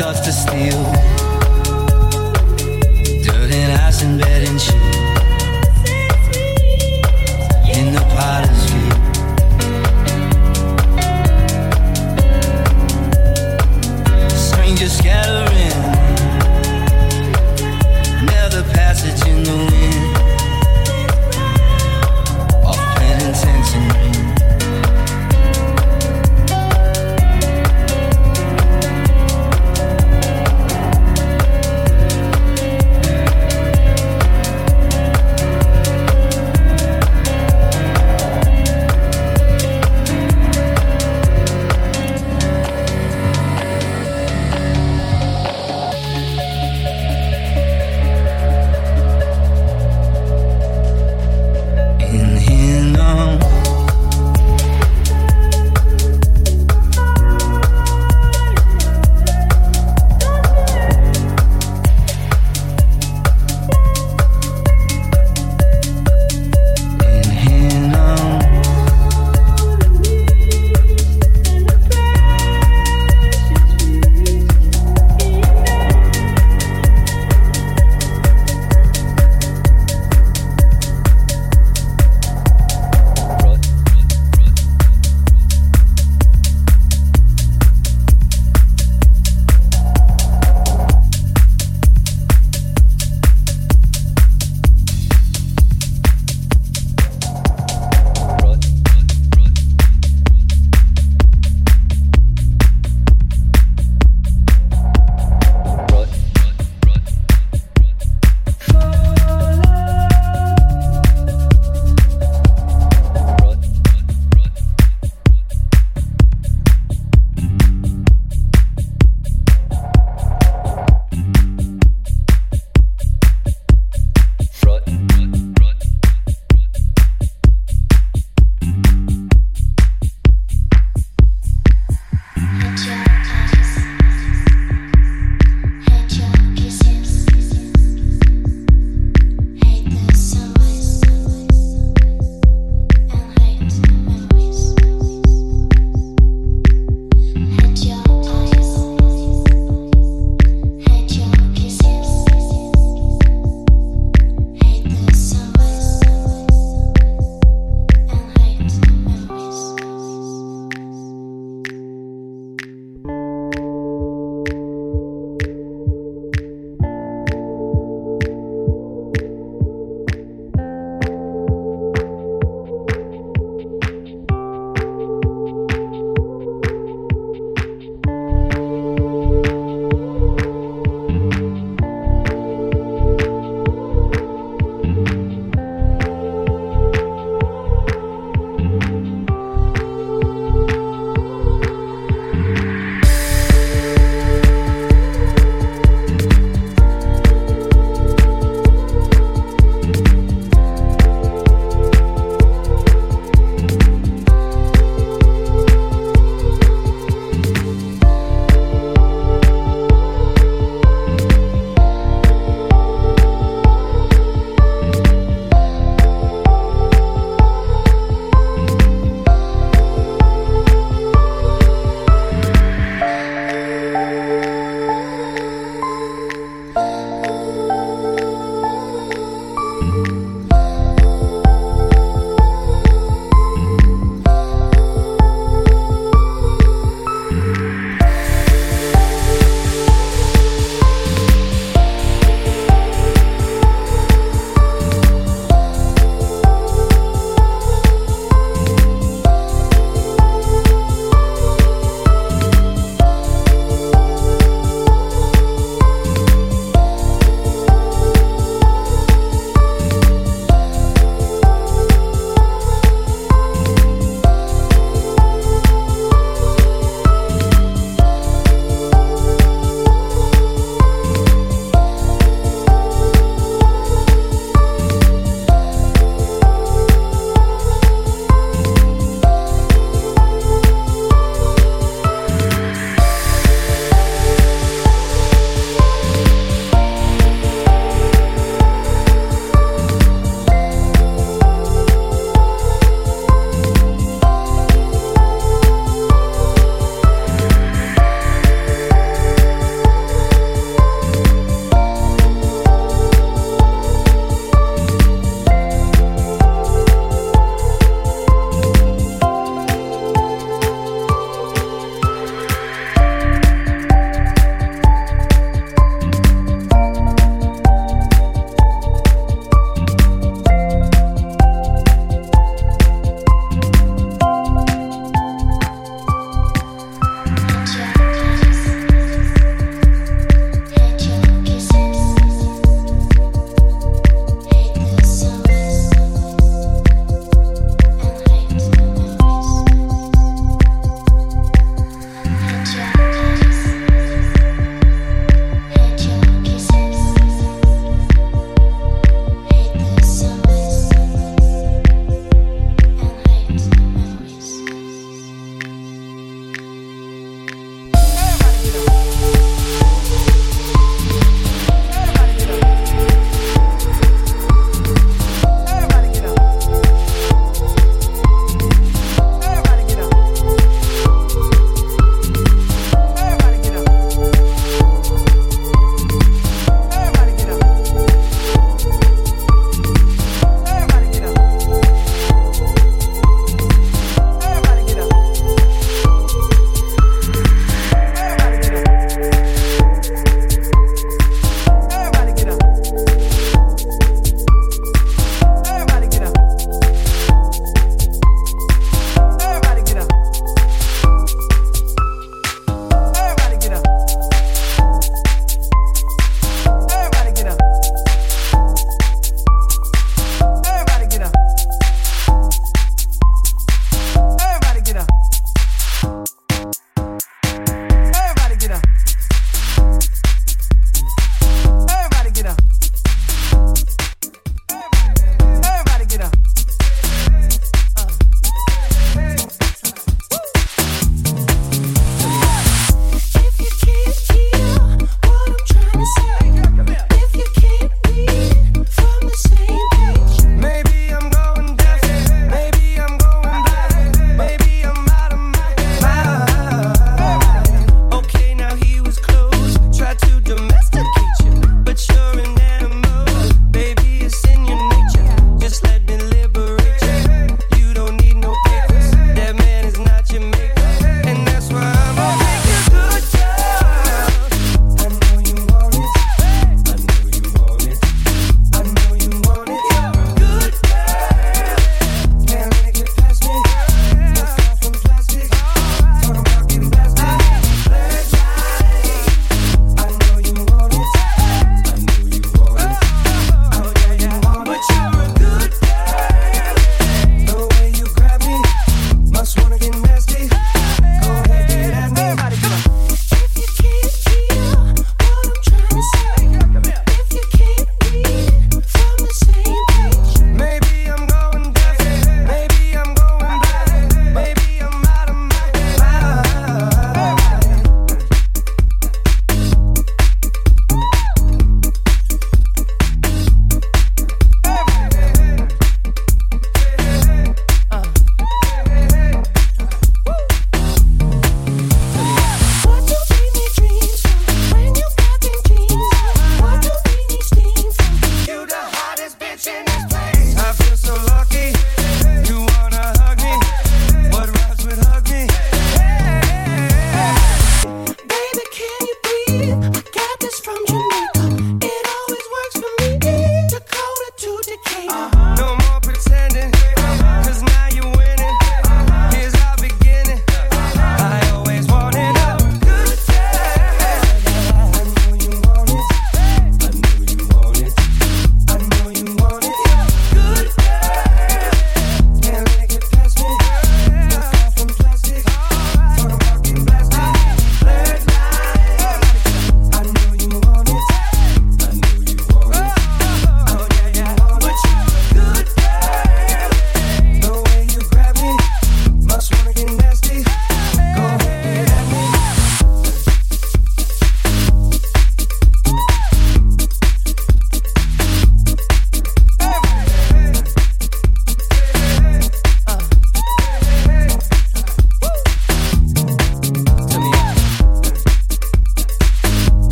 starts to steal.